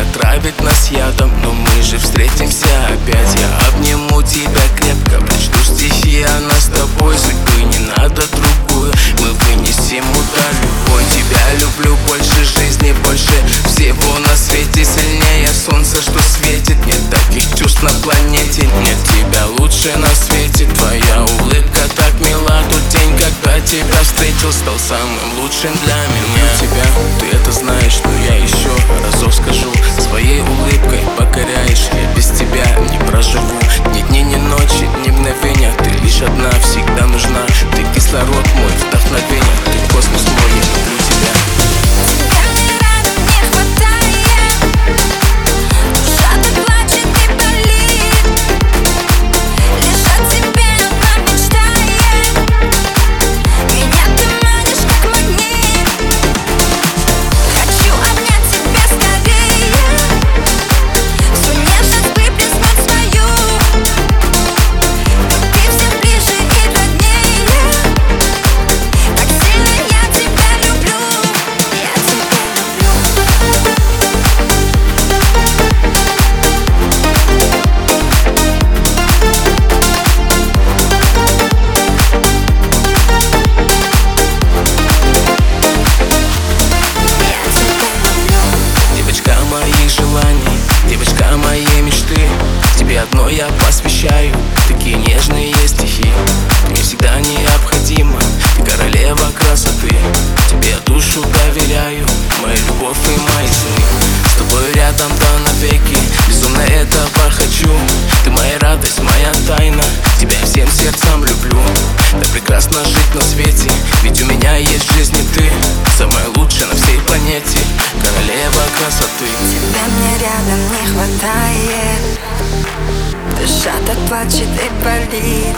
Девушка травит нас ядом, но мы же встретимся опять. Я обниму тебя крепко, прочту стихи о нас с тобой Судьбы не надо другую, мы вынесем удар любой Тебя люблю больше жизни, больше всего на свете. Сильнее солнца, что светит, нет таких чувств на планете. Нет тебя лучше на свете, твоя улыбка так мила. Тот день, когда тебя встретил, стал самым лучшим для меня. Люблю тебя, ты это знаешь, но Я посвящаю, такие нежные стихи. Мне всегда необходима, ты королева красоты. Тебе душу доверяю, мою любовь и мои сны. С тобой рядом да навеки, безумно этого хочу Ты моя радость, моя тайна, тебя всем сердцем люблю. Так прекрасно жить на свете, ведь у меня есть в жизни ты. Самая лучшая на всей планете, королева красоты. Тебя мне рядом не хватает Дышат плачет и болит.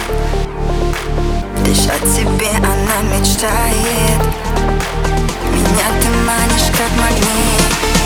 Дышать тебе она мечтает. Меня ты манишь как магнит.